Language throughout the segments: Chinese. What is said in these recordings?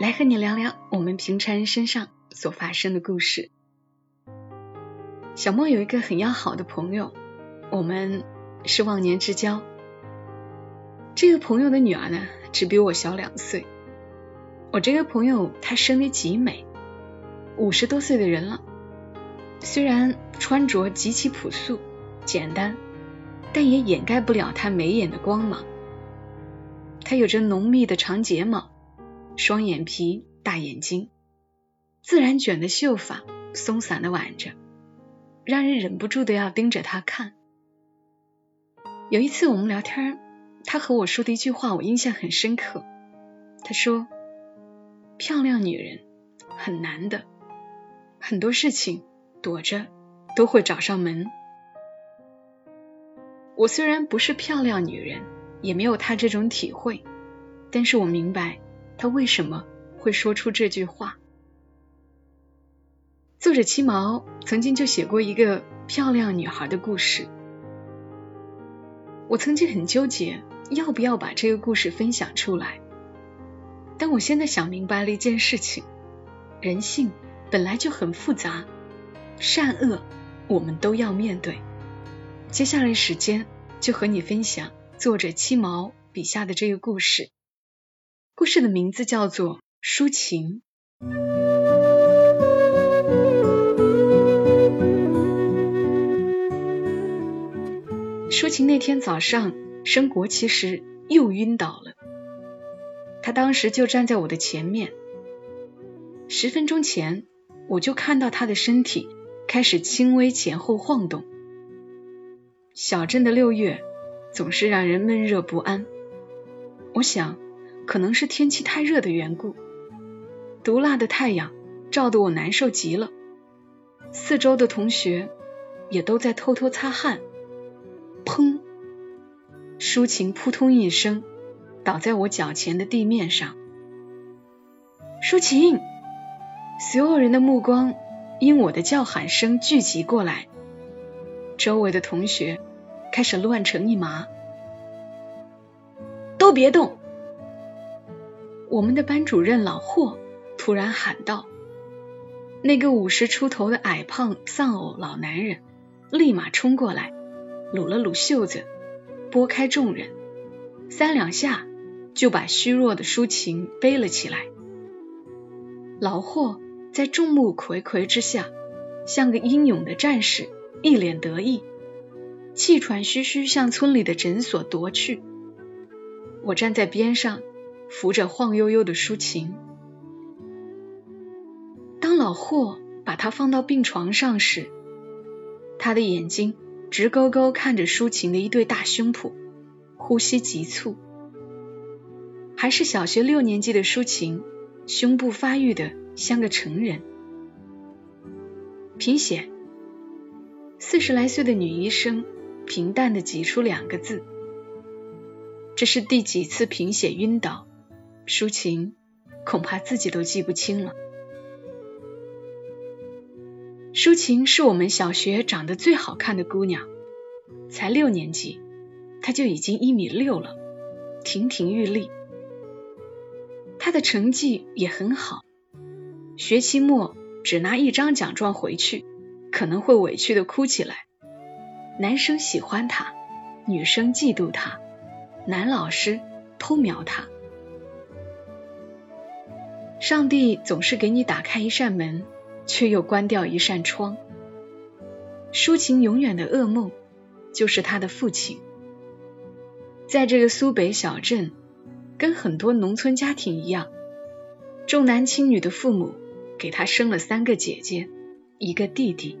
来和你聊聊我们平常人身上所发生的故事。小莫有一个很要好的朋友，我们是忘年之交。这个朋友的女儿呢，只比我小两岁。我这个朋友她生得极美，五十多岁的人了。虽然穿着极其朴素、简单，但也掩盖不了她眉眼的光芒。她有着浓密的长睫毛，双眼皮，大眼睛，自然卷的秀发松散的挽着，让人忍不住的要盯着她看。有一次我们聊天，她和我说的一句话我印象很深刻。她说：“漂亮女人很难的，很多事情。”躲着都会找上门。我虽然不是漂亮女人，也没有她这种体会，但是我明白他为什么会说出这句话。作者七毛曾经就写过一个漂亮女孩的故事，我曾经很纠结要不要把这个故事分享出来，但我现在想明白了一件事情：人性本来就很复杂。善恶，我们都要面对。接下来时间就和你分享作者七毛笔下的这个故事。故事的名字叫做《抒情》。抒情那天早上升国旗时又晕倒了，他当时就站在我的前面。十分钟前我就看到他的身体。开始轻微前后晃动。小镇的六月总是让人闷热不安，我想可能是天气太热的缘故。毒辣的太阳照得我难受极了，四周的同学也都在偷偷擦汗。砰！抒情扑通一声倒在我脚前的地面上。抒情，所有人的目光。因我的叫喊声聚集过来，周围的同学开始乱成一麻。都别动！我们的班主任老霍突然喊道。那个五十出头的矮胖丧偶老男人立马冲过来，撸了撸袖子，拨开众人，三两下就把虚弱的抒情背了起来。老霍。在众目睽睽之下，像个英勇的战士，一脸得意，气喘吁吁向村里的诊所夺去。我站在边上，扶着晃悠悠的抒情。当老霍把他放到病床上时，他的眼睛直勾勾看着抒情的一对大胸脯，呼吸急促。还是小学六年级的抒情，胸部发育的。像个成人。贫血。四十来岁的女医生平淡的挤出两个字：“这是第几次贫血晕倒？”抒情恐怕自己都记不清了。抒情是我们小学长得最好看的姑娘，才六年级，她就已经一米六了，亭亭玉立。她的成绩也很好。学期末只拿一张奖状回去，可能会委屈的哭起来。男生喜欢她，女生嫉妒她，男老师偷瞄她。上帝总是给你打开一扇门，却又关掉一扇窗。抒情永远的噩梦就是他的父亲。在这个苏北小镇，跟很多农村家庭一样，重男轻女的父母。给他生了三个姐姐，一个弟弟。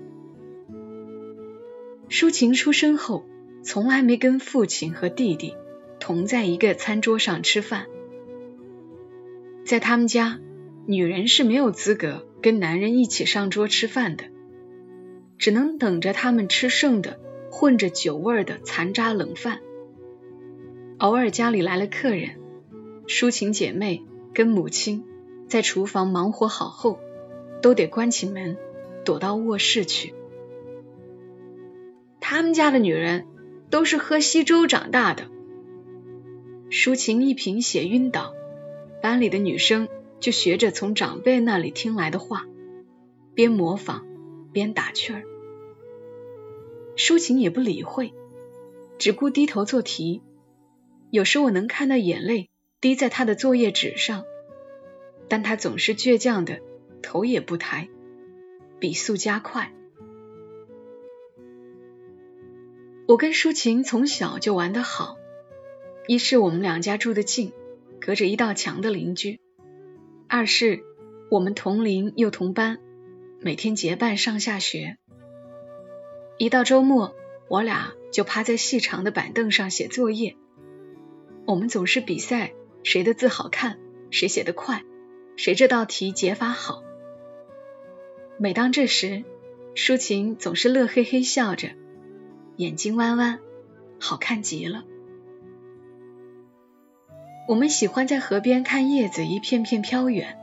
抒情出生后，从来没跟父亲和弟弟同在一个餐桌上吃饭。在他们家，女人是没有资格跟男人一起上桌吃饭的，只能等着他们吃剩的混着酒味的残渣冷饭。偶尔家里来了客人，抒情姐妹跟母亲在厨房忙活好后，都得关起门躲到卧室去。他们家的女人都是喝稀粥长大的。抒情一贫血晕倒，班里的女生就学着从长辈那里听来的话，边模仿边打趣儿。抒情也不理会，只顾低头做题。有时我能看到眼泪滴在他的作业纸上，但他总是倔强的头也不抬，笔速加快。我跟抒情从小就玩得好。一是我们两家住得近，隔着一道墙的邻居；二是我们同龄又同班，每天结伴上下学。一到周末，我俩就趴在细长的板凳上写作业。我们总是比赛谁的字好看，谁写得快，谁这道题解法好。每当这时，抒情总是乐嘿嘿笑着，眼睛弯弯，好看极了。我们喜欢在河边看叶子一片片飘远，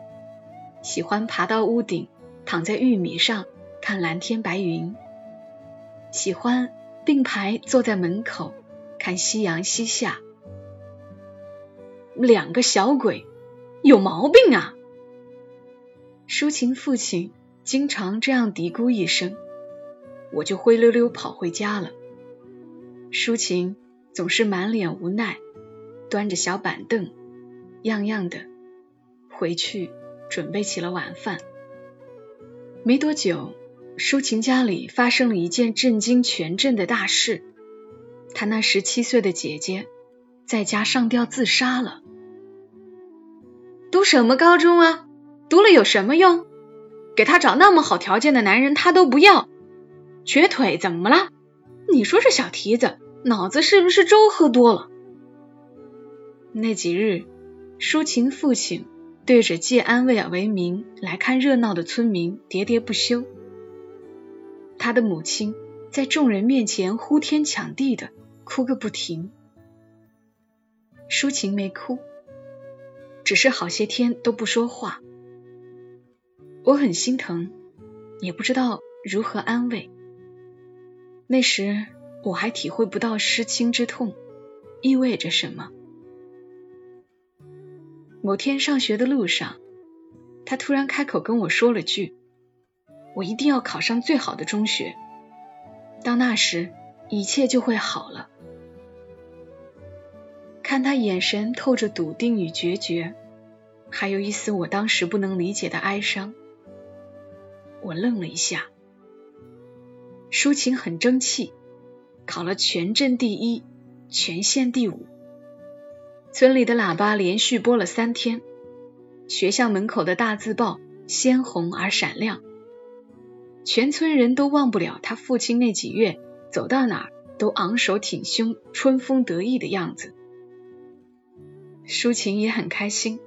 喜欢爬到屋顶，躺在玉米上看蓝天白云，喜欢并排坐在门口看夕阳西下。两个小鬼有毛病啊！抒情父亲经常这样嘀咕一声，我就灰溜溜跑回家了。抒情总是满脸无奈。端着小板凳，样样的回去准备起了晚饭。没多久，舒琴家里发生了一件震惊全镇的大事：她那十七岁的姐姐在家上吊自杀了。读什么高中啊？读了有什么用？给她找那么好条件的男人，她都不要。瘸腿怎么了？你说这小蹄子脑子是不是粥喝多了？那几日，抒情父亲对着借安慰为名来看热闹的村民喋喋不休。他的母亲在众人面前呼天抢地的哭个不停。抒情没哭，只是好些天都不说话。我很心疼，也不知道如何安慰。那时我还体会不到失亲之痛意味着什么。某天上学的路上，他突然开口跟我说了句：“我一定要考上最好的中学，到那时一切就会好了。”看他眼神透着笃定与决绝，还有一丝我当时不能理解的哀伤。我愣了一下。抒情很争气，考了全镇第一，全县第五。村里的喇叭连续播了三天，学校门口的大字报鲜红而闪亮，全村人都忘不了他父亲那几月走到哪儿都昂首挺胸、春风得意的样子。抒情也很开心。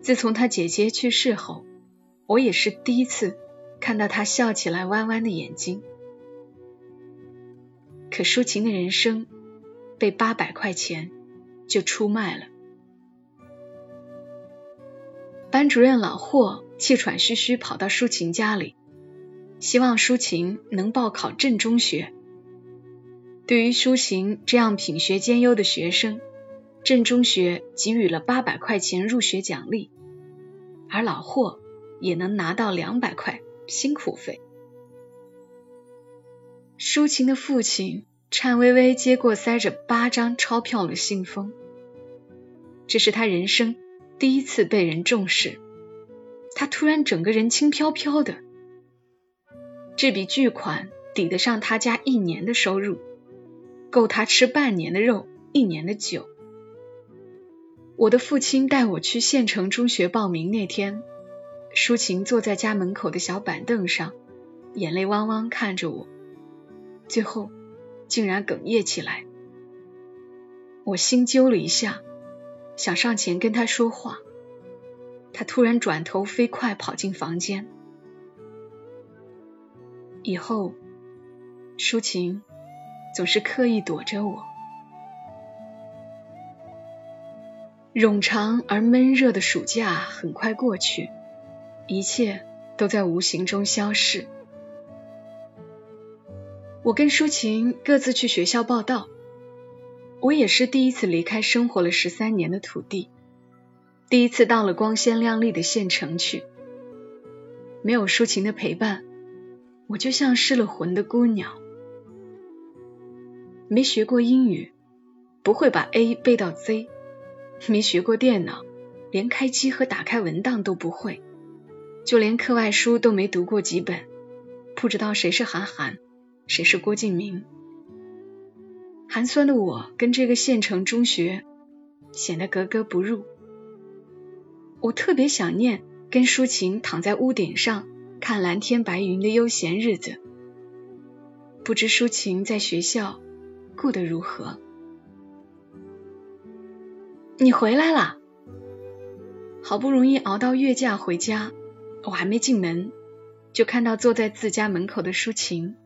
自从他姐姐去世后，我也是第一次看到他笑起来弯弯的眼睛。可抒情的人生被八百块钱。就出卖了。班主任老霍气喘吁吁跑到舒琴家里，希望舒琴能报考镇中学。对于舒琴这样品学兼优的学生，镇中学给予了八百块钱入学奖励，而老霍也能拿到两百块辛苦费。舒琴的父亲。颤巍巍接过塞着八张钞票的信封，这是他人生第一次被人重视。他突然整个人轻飘飘的，这笔巨款抵得上他家一年的收入，够他吃半年的肉，一年的酒。我的父亲带我去县城中学报名那天，舒晴坐在家门口的小板凳上，眼泪汪汪看着我，最后。竟然哽咽起来，我心揪了一下，想上前跟他说话，他突然转头飞快跑进房间。以后，舒晴总是刻意躲着我。冗长而闷热的暑假很快过去，一切都在无形中消逝。我跟抒情各自去学校报道，我也是第一次离开生活了十三年的土地，第一次到了光鲜亮丽的县城去。没有抒情的陪伴，我就像失了魂的孤鸟。没学过英语，不会把 A 背到 Z。没学过电脑，连开机和打开文档都不会，就连课外书都没读过几本，不知道谁是韩寒，谁是郭敬明。寒酸的我跟这个县城中学显得格格不入。我特别想念跟抒情躺在屋顶上看蓝天白云的悠闲日子，不知抒情在学校过得如何。你回来了，好不容易熬到月假回家，我还没进门，就看到坐在自家门口的抒情。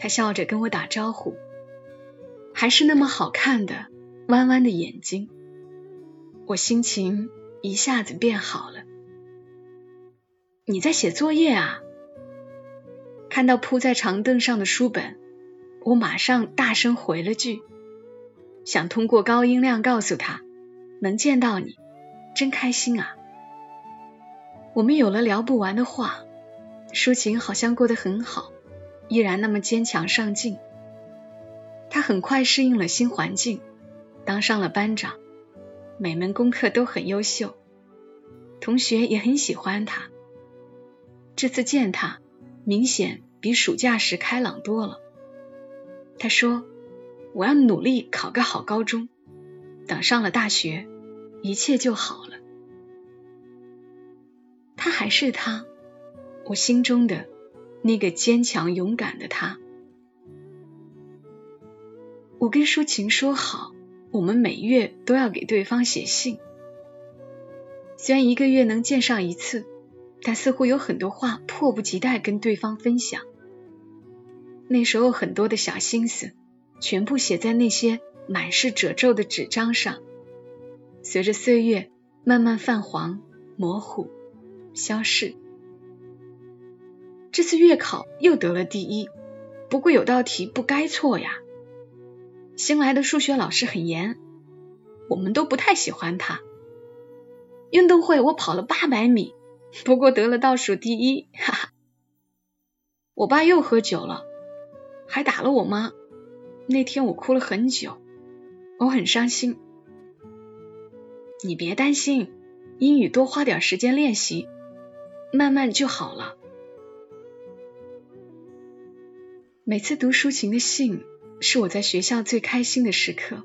他笑着跟我打招呼，还是那么好看的弯弯的眼睛，我心情一下子变好了。你在写作业啊？看到铺在长凳上的书本，我马上大声回了句。想通过高音量告诉他，能见到你，真开心啊！我们有了聊不完的话，抒情好像过得很好，依然那么坚强上进。他很快适应了新环境，当上了班长，每门功课都很优秀，同学也很喜欢他。这次见他，明显比暑假时开朗多了。他说。我要努力考个好高中，等上了大学，一切就好了。他还是他，我心中的那个坚强勇敢的他。我跟抒情说好，我们每月都要给对方写信。虽然一个月能见上一次，但似乎有很多话迫不及待跟对方分享。那时候很多的小心思。全部写在那些满是褶皱的纸张上，随着岁月慢慢泛黄、模糊、消逝。这次月考又得了第一，不过有道题不该错呀。新来的数学老师很严，我们都不太喜欢他。运动会我跑了八百米，不过得了倒数第一，哈哈。我爸又喝酒了，还打了我妈。那天我哭了很久，我很伤心。你别担心，英语多花点时间练习，慢慢就好了。每次读抒情的信，是我在学校最开心的时刻。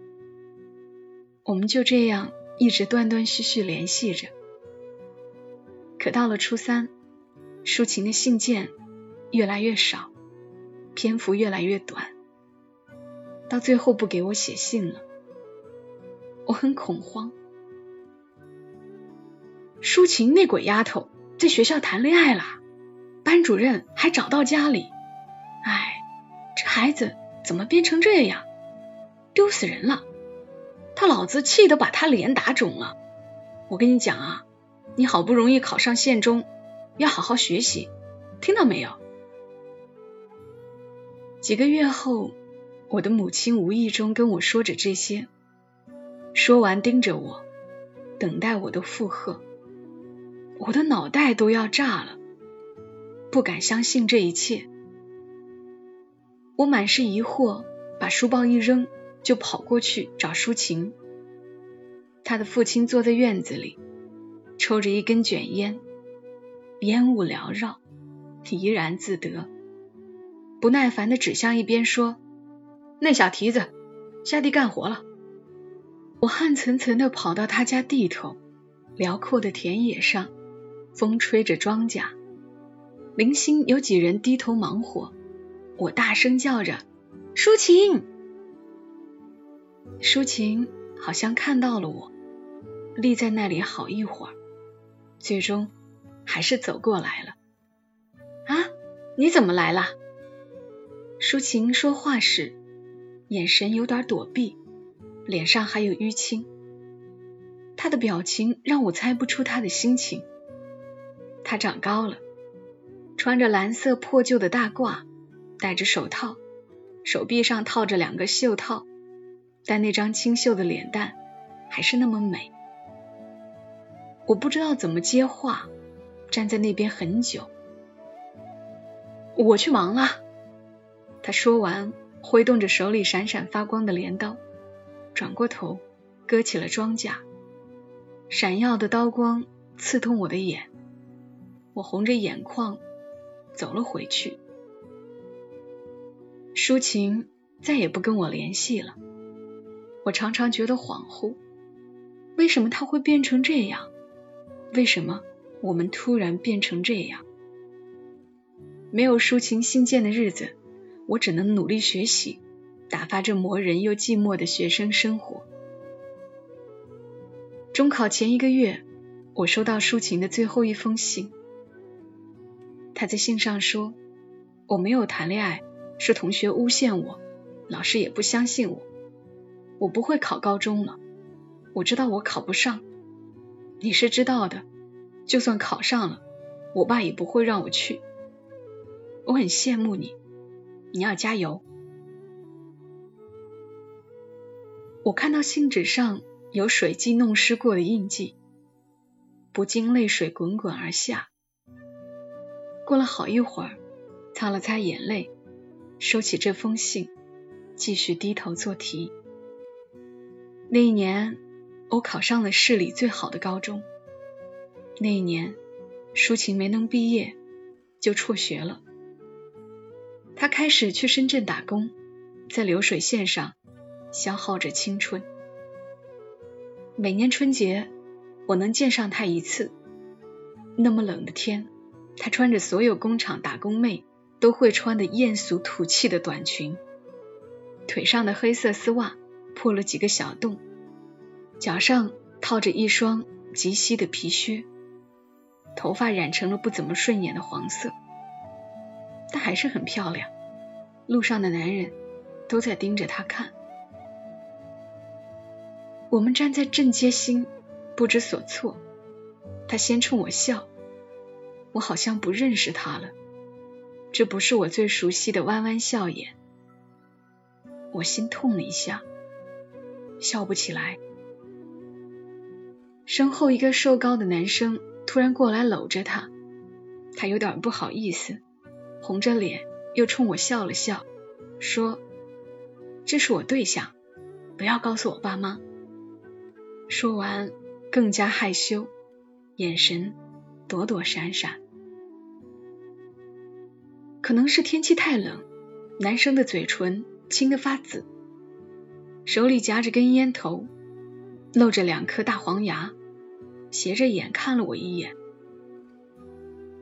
我们就这样一直断断续续联系着。可到了初三，抒情的信件越来越少，篇幅越来越短。到最后不给我写信了，我很恐慌。抒情那鬼丫头在学校谈恋爱了，班主任还找到家里。哎，孩子怎么变成这样？丢死人了！他老子气得把他脸打肿了。我跟你讲啊，你好不容易考上县中，要好好学习，听到没有？几个月后。我的母亲无意中跟我说着这些，说完盯着我，等待我的附和。我的脑袋都要炸了，不敢相信这一切。我满是疑惑，把书包一扔，就跑过去找舒晴。他的父亲坐在院子里，抽着一根卷烟，烟雾缭绕，怡然自得，不耐烦的指向一边说。那小蹄子下地干活了，我汗涔涔的跑到他家地头，辽阔的田野上，风吹着庄稼，零星有几人低头忙活。我大声叫着：“抒情！”抒情好像看到了我，立在那里好一会儿，最终还是走过来了。啊，你怎么来了？抒情说话时，眼神有点躲避，脸上还有淤青。他的表情让我猜不出他的心情。他长高了，穿着蓝色破旧的大褂，戴着手套，手臂上套着两个袖套，但那张清秀的脸蛋还是那么美。我不知道怎么接话，站在那边很久。我去忙了。他说完，挥动着手里闪闪发光的镰刀，转过头，割起了庄稼。闪耀的刀光刺痛我的眼，我红着眼眶走了回去。抒情再也不跟我联系了，我常常觉得恍惚，为什么他会变成这样？为什么我们突然变成这样？没有抒情信件的日子，我只能努力学习，打发这磨人又寂寞的学生生活。中考前一个月，我收到抒情的最后一封信。他在信上说：“我没有谈恋爱，是同学诬陷我，老师也不相信我。我不会考高中了，我知道我考不上。你是知道的，就算考上了，我爸也不会让我去。我很羡慕你，你要加油。”我看到信纸上。有水迹弄湿过的印记，不禁泪水滚滚而下。过了好一会儿，擦了擦眼泪，收起这封信，继续低头做题。那一年，我考上了市里最好的高中。那一年，舒晴没能毕业，就辍学了。她开始去深圳打工，在流水线上消耗着青春。每年春节，我能见上她一次。那么冷的天，她穿着所有工厂打工妹都会穿的艳俗土气的短裙，腿上的黑色丝袜破了几个小洞，脚上套着一双极细的皮靴，头发染成了不怎么顺眼的黄色，但还是很漂亮。路上的男人都在盯着她看。我们站在正街心，不知所措。他先冲我笑，我好像不认识他了。这不是我最熟悉的弯弯笑眼。我心痛了一下，笑不起来。身后一个瘦高的男生突然过来搂着他，他有点不好意思，红着脸又冲我笑了笑，说：“这是我对象，不要告诉我爸妈。”说完，更加害羞，眼神躲躲闪闪。可能是天气太冷，男生的嘴唇青得发紫，手里夹着根烟头，露着两颗大黄牙，斜着眼看了我一眼。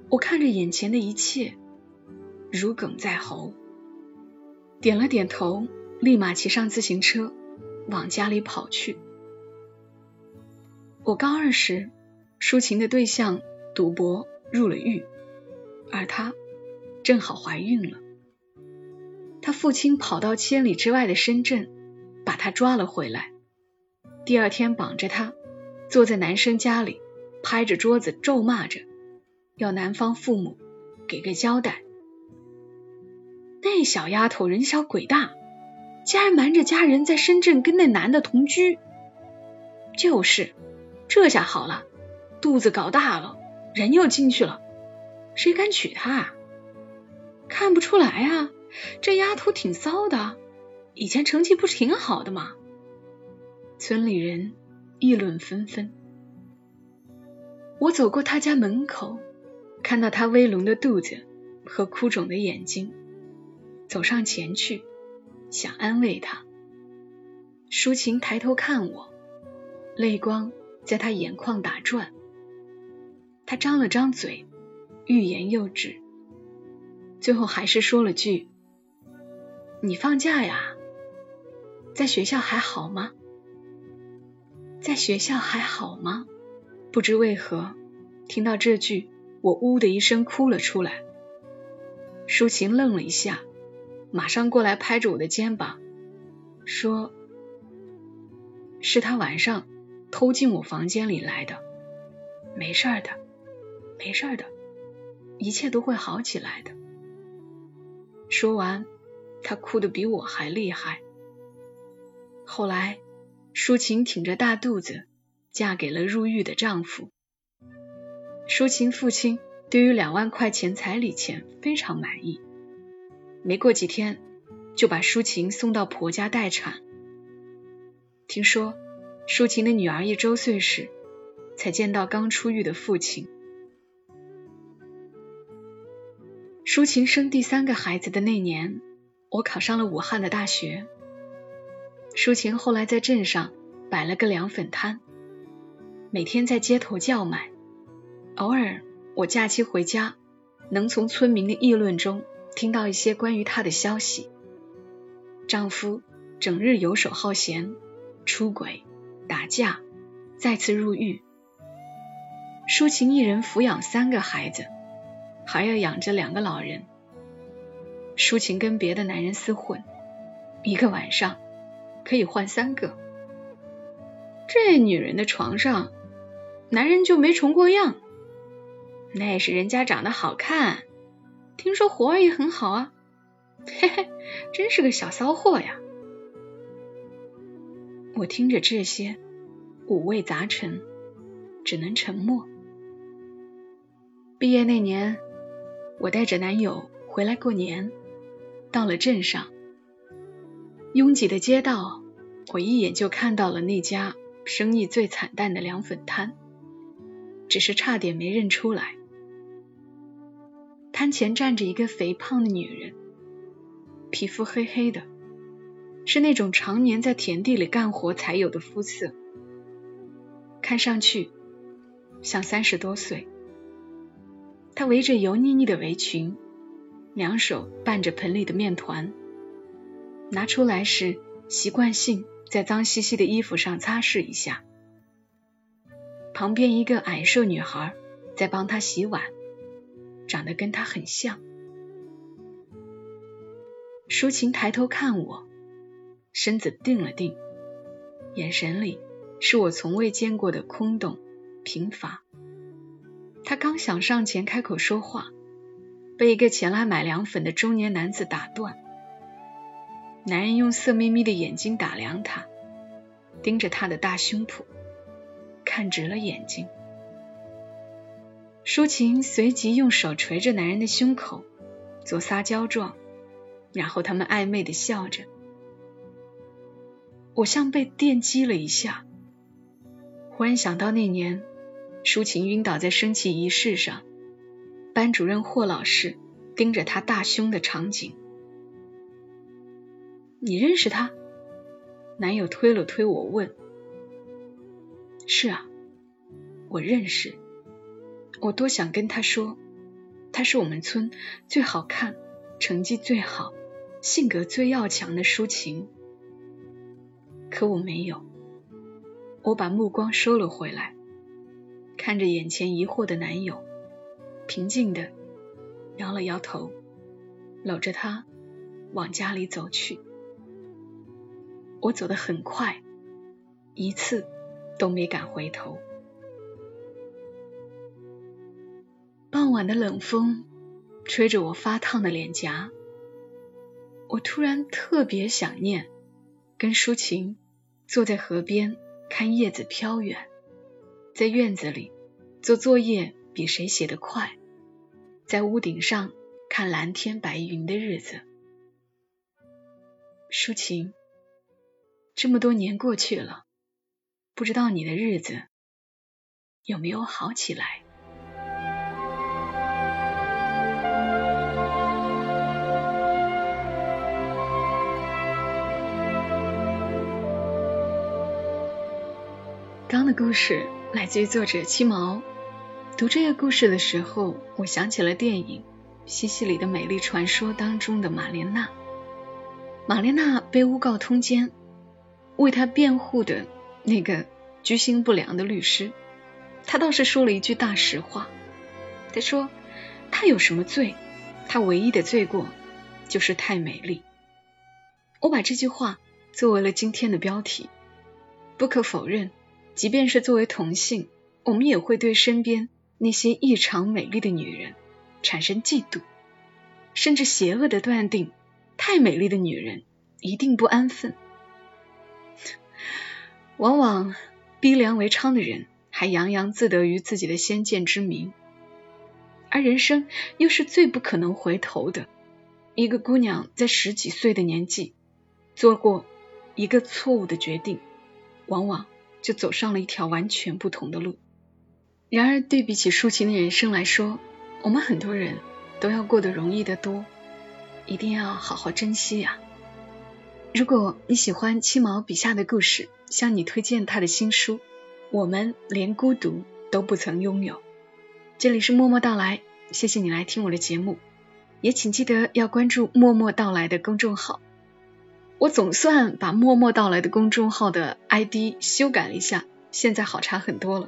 我看着眼前的一切，如鲠在喉，点了点头，立马骑上自行车往家里跑去。我高二时，抒情的对象赌博入了狱，而他正好怀孕了。她父亲跑到千里之外的深圳，把她抓了回来。第二天绑着她，坐在男生家里，拍着桌子咒骂着，要男方父母给个交代。那小丫头人小鬼大，竟然瞒着家人在深圳跟那男的同居，就是。这下好了，肚子搞大了，人又进去了，谁敢娶她啊？看不出来啊，这丫头挺骚的，以前成绩不是挺好的吗？村里人议论纷纷。我走过他家门口，看到他微隆的肚子和哭肿的眼睛，走上前去，想安慰他。淑琴抬头看我，泪光。在他眼眶打转，他张了张嘴，欲言又止，最后还是说了句：“你放假呀？在学校还好吗？在学校还好吗？”不知为何，听到这句，我呜的一声哭了出来。舒晴愣了一下，马上过来拍着我的肩膀，说：“是他晚上偷进我房间里来的，没事的，没事的，一切都会好起来的。”说完，他哭得比我还厉害。后来，舒晴挺着大肚子嫁给了入狱的丈夫。舒晴父亲对于两万块钱彩礼钱非常满意，没过几天就把舒晴送到婆家待产。听说舒晴的女儿一周岁时才见到刚出狱的父亲。舒晴生第三个孩子的那年，我考上了武汉的大学。舒晴后来在镇上摆了个凉粉摊，每天在街头叫卖。偶尔，我假期回家，能从村民的议论中听到一些关于她的消息：丈夫整日游手好闲，出轨、打架，再次入狱。舒晴一人抚养三个孩子，还要养着两个老人。舒晴跟别的男人厮混，一个晚上可以换三个。这女人的床上，男人就没重过样。那是人家长得好看，听说活儿也很好啊，嘿嘿，真是个小骚货呀！我听着这些，五味杂陈，只能沉默。毕业那年，我带着男友回来过年，到了镇上，拥挤的街道，我一眼就看到了那家生意最惨淡的凉粉摊，只是差点没认出来。摊前站着一个肥胖的女人，皮肤黑黑的，是那种常年在田地里干活才有的肤色，看上去像三十多岁。她围着油腻腻的围裙，两手拌着盆里的面团，拿出来时习惯性在脏兮兮的衣服上擦拭一下。旁边一个矮瘦女孩在帮她洗碗。长得跟他很像。舒晴抬头看我，身子定了定，眼神里是我从未见过的空洞、贫乏。他刚想上前开口说话，被一个前来买凉粉的中年男子打断。男人用色眯眯的眼睛打量他，盯着他的大胸脯，看直了眼睛。舒晴随即用手捶着男人的胸口，做撒娇状，然后他们暧昧的笑着。我像被电击了一下，忽然想到那年舒晴晕倒在升旗仪式上，班主任霍老师盯着她大胸的场景。你认识他？男友推了推我问。是啊，我认识。我多想跟他说，他是我们村最好看、成绩最好、性格最要强的舒晴，可我没有。我把目光收了回来，看着眼前疑惑的男友，平静的摇了摇头，搂着他往家里走去。我走得很快，一次都没敢回头。傍晚的冷风吹着我发烫的脸颊，我突然特别想念跟舒晴坐在河边看叶子飘远，在院子里做作业比谁写得快，在屋顶上看蓝天白云的日子。舒晴，这么多年过去了，不知道你的日子有没有好起来？刚的故事来自于作者七毛。读这个故事的时候，我想起了电影《西西里的美丽传说》当中的玛莲娜。玛莲娜被诬告通奸，为她辩护的那个居心不良的律师，他倒是说了一句大实话。他说：“他有什么罪？他唯一的罪过就是太美丽。”我把这句话作为了今天的标题。不可否认，即便是作为同性，我们也会对身边那些异常美丽的女人产生嫉妒，甚至邪恶的断定：太美丽的女人一定不安分。往往逼良为娼的人，还洋洋自得于自己的先见之明。而人生又是最不可能回头的。一个姑娘在十几岁的年纪做过一个错误的决定，往往就走上了一条完全不同的路。然而，对比起抒情的人生来说，我们很多人都要过得容易得多，一定要好好珍惜呀。如果你喜欢七毛笔下的故事，向你推荐他的新书《我们连孤独都不曾拥有》。这里是默默到来，谢谢你来听我的节目，也请记得要关注默默到来的公众号。我总算把默默到来的公众号的 ID 修改了一下，现在好查很多了。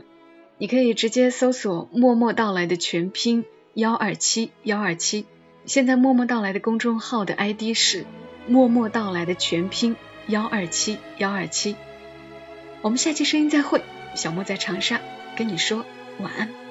你可以直接搜索默默到来的全拼幺二七幺二七。现在默默到来的公众号的 ID 是默默到来的全拼幺二七幺二七。我们下期声音再会，小莫在长沙跟你说晚安。